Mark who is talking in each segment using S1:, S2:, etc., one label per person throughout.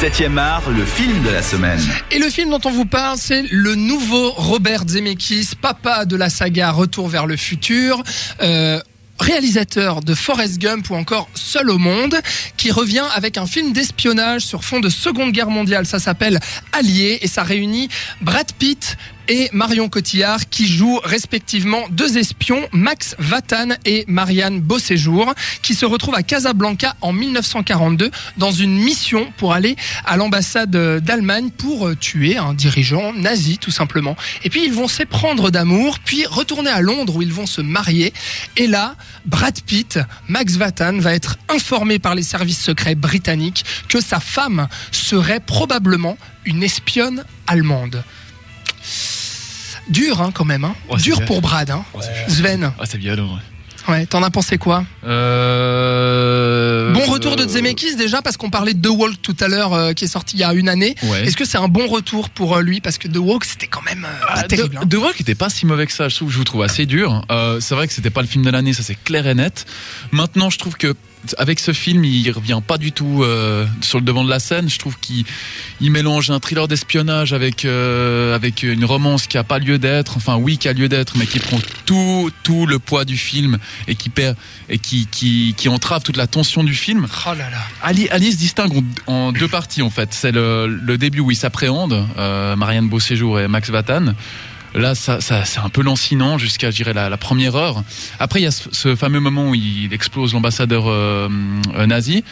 S1: 7e art, le film de la semaine.
S2: Et le film dont on vous parle, c'est le nouveau Robert Zemeckis, papa de la saga Retour vers le futur. Euh, réalisateur de Forrest Gump ou encore Seul au monde, qui revient avec un film d'espionnage sur fond de Seconde Guerre mondiale. Ça s'appelle Allié et ça réunit Brad Pitt, et Marion Cotillard qui jouent respectivement deux espions, Max Vatan et Marianne Beauséjour, qui se retrouvent à Casablanca en 1942 dans une mission pour aller à l'ambassade d'Allemagne pour euh, tuer un dirigeant nazi tout simplement. Et puis ils vont s'éprendre d'amour, puis retourner à Londres où ils vont se marier. Et là, Brad Pitt, Max Vatan va être informé par les services secrets britanniques que sa femme serait probablement une espionne allemande. Dur hein, quand même, hein.
S3: Ouais,
S2: dur pour Brad. Hein.
S3: Ouais,
S2: Sven,
S3: Ah, c'est violent. Ouais.
S2: ouais, t'en as pensé quoi?
S3: Euh...
S2: Bon retour de Zemeckis déjà parce qu'on parlait de The Walk tout à l'heure euh, qui est sorti il y a une année.
S3: Ouais.
S2: Est-ce que c'est un bon retour pour euh, lui? Parce que The Walk c'était quand même euh, pas
S3: Ah,
S2: terrible. hein.
S3: The, Walk était pas si mauvais que ça, je trouve, je vous trouve assez dur. Euh, c'est vrai que c'était pas le film de l'année, ça c'est clair et net. Maintenant, je trouve que avec ce film, il revient pas du tout euh, sur le devant de la scène. Je trouve qu'il il mélange un thriller d'espionnage avec euh, avec une romance qui a pas lieu d'être. Enfin, oui, qui a lieu d'être, mais qui prend tout tout le poids du film et qui perd et qui qui qui entrave toute la tension du film.
S2: Oh là là.
S3: Ali, Ali se distingue en, deux parties en fait. C'est le, le début où il s'appréhende, euh, Marianne Beauséjour et Max Vatan. Là, ça, ça, c'est un peu lancinant jusqu'à, je dirais, la, la première heure. Après, il y a ce, ce fameux moment où il explose l'ambassadeur euh, euh, nazi.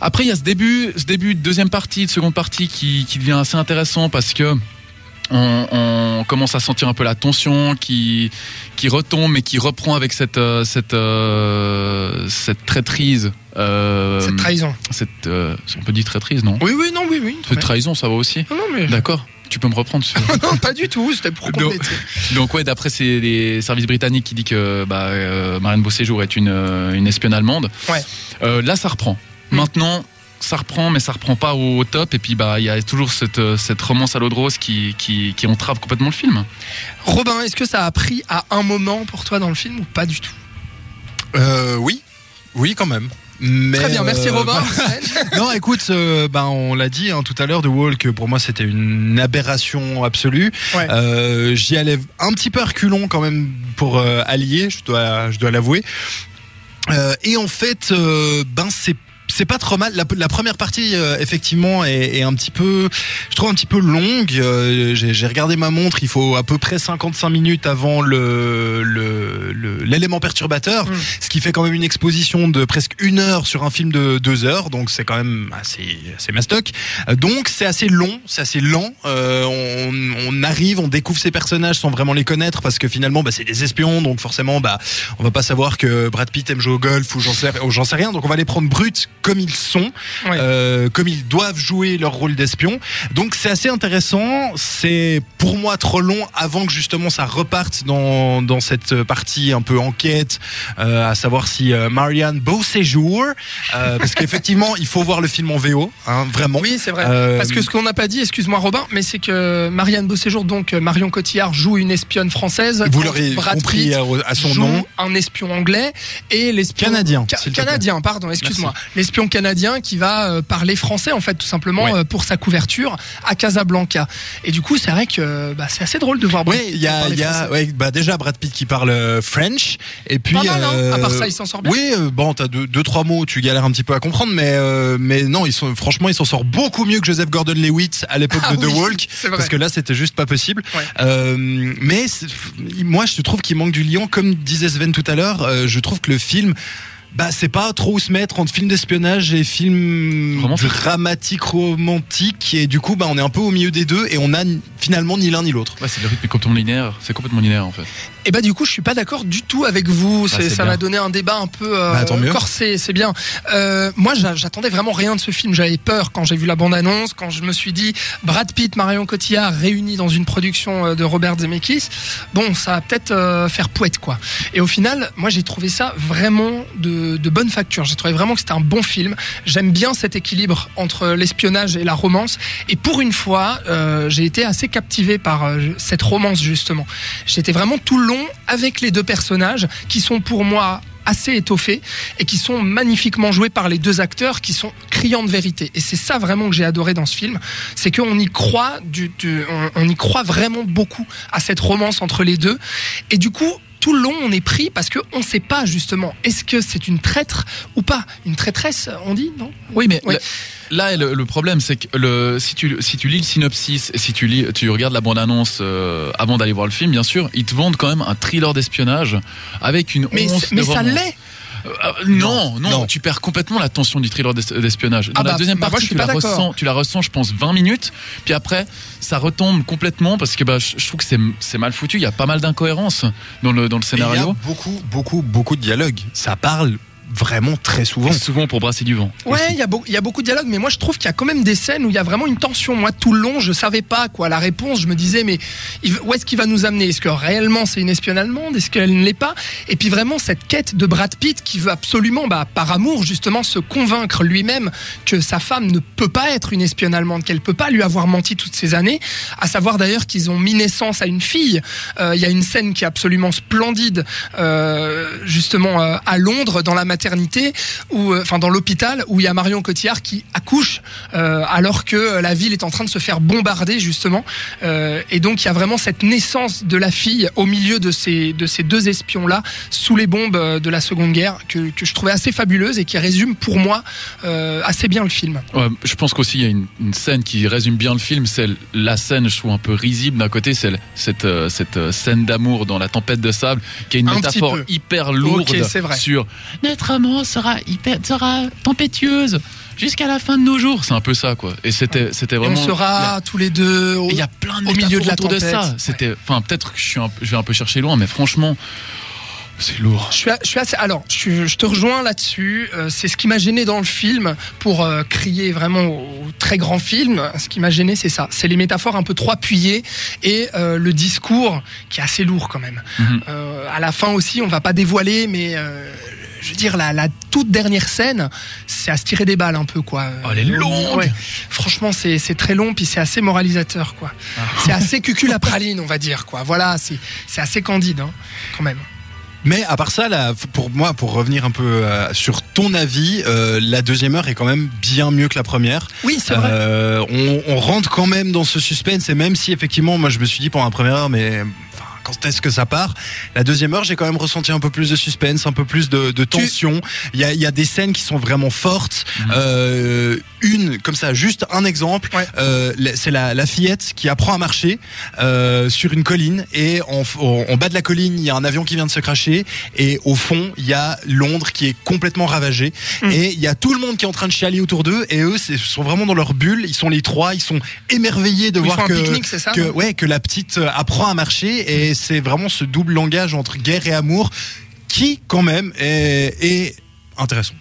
S3: Après, il y a ce début, ce début de deuxième partie, de seconde partie qui, qui devient assez intéressant parce que on, on commence à sentir un peu la tension qui, qui retombe mais qui reprend avec cette, euh, cette, euh, cette traîtrise. euh,
S2: Cette trahison.
S3: cette, on peut dire traîtrise, non?
S2: Oui oui non oui oui.
S3: Cette trahison, ça va aussi?
S2: Non, non, mais
S3: D'accord. Tu peux me reprendre. sur-
S2: non pas du tout. C'était pour compléter.
S3: Donc ouais, d'après c'est les services britanniques qui dit que bah, euh, Marianne Beauséjour est une, euh, une espionne allemande.
S2: Ouais.
S3: Euh, là, ça reprend.
S2: Mm.
S3: Maintenant, ça reprend, mais ça reprend pas au top. Et puis bah, il y a toujours cette, euh, cette romance à l'eau de rose qui, qui, qui entrave complètement le film.
S2: Robin, est-ce que ça a pris à un moment pour toi dans le film ou pas du tout?
S4: Euh, oui, oui quand même. Mais,
S2: Très bien, merci
S4: euh,
S2: Robin.
S4: non, écoute, euh, ben on l'a dit hein, tout à l'heure, The Walk, pour moi c'était une aberration absolue.
S2: Ouais.
S4: Euh, J'y allais un petit peu à reculons quand même pour euh, allier, je dois, je dois l'avouer. Et en fait, ben c'est c'est pas trop mal. La, la première partie, euh, effectivement, est, est un petit peu, je trouve un petit peu longue. Euh, J'ai j'ai regardé ma montre. Il faut à peu près 55 minutes avant le le- le- l'élément perturbateur,
S2: Mm.
S4: ce qui fait quand même une exposition de presque une heure sur un film de deux heures. Donc c'est quand même assez assez mastoc. Euh, Donc c'est assez long, c'est assez lent. Euh, on, on arrive, on découvre ces personnages sans vraiment les connaître parce que finalement, bah, c'est des espions. Donc forcément, bah, on va pas savoir que Brad Pitt aime jouer au golf ou j'en sais, ou j'en sais rien. Donc on va les prendre bruts comme ils sont, euh, comme ils doivent jouer leur rôle d'espion. Donc c'est assez intéressant. C'est pour moi trop long avant que justement ça reparte dans, dans cette partie un peu enquête, euh, à savoir si euh, Marianne Beauséjour, euh, parce qu'effectivement il faut voir le film en VO, hein, vraiment.
S2: Oui, c'est vrai. Parce que ce qu'on n'a pas dit, excuse-moi Robin, mais c'est que Marianne Beauséjour, donc euh, Marion Cotillard, joue une espionne française.
S4: Vous l'aurez compris à, à son nom.
S2: un espion anglais et l'espion
S4: Canadien,
S2: Ca- canadien, pardon, excuse-moi, l'espion canadien qui va euh, parler français en fait tout simplement
S3: Ouais.
S2: euh, pour sa couverture à Casablanca. Et du coup, c'est vrai que bah, c'est assez drôle de voir. Brad
S4: Oui,
S2: Pitt
S4: il y a, y ouais, bah déjà Brad Pitt qui parle euh, French et puis
S2: Pas mal, hein.
S4: euh,
S2: À part ça, il s'en sort bien.
S4: Oui, euh, bon, t'as deux, deux trois mots, tu galères un petit peu à comprendre, mais euh, mais non, ils sont franchement, ils s'en sortent beaucoup mieux que Joseph Gordon-Levitt à l'époque
S2: Ah
S4: de The Walk, parce que là, c'était juste pas possible.
S2: Ouais.
S4: Euh, mais moi, je trouve qu'il manque du lion, comme disait Sven tout à l'heure. euh, je trouve que le film. Bah, c'est pas trop où se mettre entre film d'espionnage et film
S3: Romantique.
S4: dramatique romantique et du coup bah on est un peu au milieu des deux et on a finalement ni l'un ni l'autre.
S3: Ouais, c'est le rythme est complètement linéaire. C'est complètement linéaire en fait.
S2: Et bah du coup, je suis pas d'accord du tout avec vous.
S3: Bah, c'est
S2: ça
S3: bien.
S2: m'a donné un débat un peu euh,
S4: Bah,
S2: corsé. C'est bien. Euh, moi, j'a- j'attendais vraiment rien de ce film. J'avais peur quand j'ai vu la bande-annonce, quand je me suis dit Brad Pitt, Marion Cotillard réunis dans une production euh, de Robert Zemeckis. Bon, ça va peut-être euh, faire poète quoi. Et au final, moi, j'ai trouvé ça vraiment de, de bonne facture. J'ai trouvé vraiment que c'était un bon film. J'aime bien cet équilibre entre l'espionnage et la romance. Et pour une fois, euh, j'ai été assez captivé par euh, cette romance justement. J'étais vraiment tout le long avec les deux personnages qui sont pour moi assez étoffés et qui sont magnifiquement joués par les deux acteurs qui sont criants de vérité. Et c'est ça vraiment que j'ai adoré dans ce film, c'est qu'on y croit, on y croit vraiment beaucoup à cette romance entre les deux. Et du coup, tout le long, on est pris parce qu'on ne sait pas justement, est-ce que c'est une traître ou pas? Une traîtresse, on dit, non?
S3: Oui, mais
S2: Oui.
S3: là, le, le problème, c'est que le, si, tu, si tu lis le synopsis, et si tu, lis, tu regardes la bande-annonce euh, avant d'aller voir le film, bien sûr, ils te vendent quand même un thriller d'espionnage avec une
S2: Mais,
S3: once
S2: mais
S3: de
S2: ça l'est
S3: Euh, euh, non, non,
S4: non.
S3: tu perds complètement la tension du thriller d'es- d'espionnage. Dans
S2: Ah
S3: la
S2: bah,
S3: deuxième
S2: bah, moi,
S3: partie, tu, la ressens, tu la ressens, je pense, 20 minutes. Puis après, ça retombe complètement parce que bah, je, trouve que c'est mal foutu. Il y a pas mal d'incohérences dans le, dans le
S4: Et Il y a
S3: scénario.
S4: beaucoup, beaucoup, beaucoup de dialogues. Ça parle vraiment très souvent.
S3: Et souvent pour brasser du vent.
S2: Ouais, il y, a il y a beaucoup de dialogues, mais moi je trouve qu'il y a quand même des scènes où il y a vraiment une tension. Moi, tout le long, je savais pas quoi. La réponse, je me disais, mais où est-ce qu'il va nous amener? Est-ce que réellement c'est une espionne allemande? Est-ce qu'elle ne l'est pas? Et puis vraiment cette quête de Brad Pitt qui veut absolument, bah, par amour justement, se convaincre lui-même que sa femme ne peut pas être une espionne allemande, qu'elle peut pas lui avoir menti toutes ces années. À savoir d'ailleurs qu'ils ont mis naissance à une fille. Euh, Il y a une scène qui est absolument splendide, euh, justement euh, à Londres, dans la maternité, ou enfin dans l'hôpital, où il y a Marion Cotillard qui accouche euh, alors que euh, la ville est en train de se faire bombarder justement. Euh, et donc il y a vraiment cette naissance de la fille au milieu de ces de ces deux espions là sous les bombes euh, de la Seconde Guerre que, que je trouvais assez fabuleuse et qui résume pour moi euh, assez bien le film.
S3: Ouais, je pense qu'aussi il y a une, une scène qui résume bien le film, c'est la scène, je trouve un peu risible d'un côté, c'est cette, euh, cette euh, scène d'amour dans la tempête de sable, qui est une
S2: Un
S3: métaphore hyper lourde sur notre sera hyper, sera tempétueuse jusqu'à la fin de nos jours. C'est un peu ça, quoi. Et c'était, c'était
S2: Et
S3: vraiment.
S2: on sera tous les deux. au-
S3: il y a plein de
S2: au milieu de la
S3: autour de
S2: tempête.
S3: ça. C'était, enfin, peut-être que je suis, un, je vais un peu chercher loin, mais franchement, c'est lourd.
S2: Je suis, a- je suis assez. Alors, je, te rejoins là-dessus. Euh, c'est ce qui m'a gêné dans le film pour euh, crier vraiment au, au très grand film. Ce qui m'a gêné, c'est ça. C'est les métaphores un peu trop appuyées et euh, le discours qui est assez lourd quand même. Euh, à la fin aussi, on va pas dévoiler, mais. Je veux dire, la, la toute dernière scène, c'est à se tirer des balles un peu, quoi.
S3: Oh, elle est longue.
S2: Ouais. Franchement, c'est c'est très long, puis c'est assez moralisateur, quoi.
S3: Ah.
S2: C'est assez cucul à praline, on va dire, quoi. Voilà, c'est c'est assez candide, hein, quand même.
S4: Mais à part ça, là, pour moi, pour revenir un peu euh, sur ton avis, euh, la deuxième heure est quand même bien mieux que la première.
S2: Oui, c'est vrai.
S4: Euh, on, on rentre quand même dans ce suspense et même si effectivement, moi je me suis dit pendant la première heure, mais quand est-ce que ça part? La deuxième heure, j'ai quand même ressenti un peu plus de suspense, un peu plus de, de tension. Il y a, il y a des scènes qui sont vraiment fortes.
S3: Mhm.
S4: Euh, une, comme ça, juste un exemple.
S2: Ouais.
S4: Euh, c'est la, la fillette qui apprend à marcher euh, sur une colline et en, en, en bas de la colline, il y a un avion qui vient de se cracher et au fond, il y a Londres qui est complètement ravagée
S2: Mm.
S4: et il y a tout le monde qui est en train de chialer autour d'eux et eux, c'est- sont vraiment dans leur bulle. Ils sont les trois, ils sont émerveillés de
S2: Ils
S4: voir que
S2: ça
S4: ouais que la petite apprend à marcher et c'est vraiment ce double langage entre guerre et amour qui quand même est intéressant.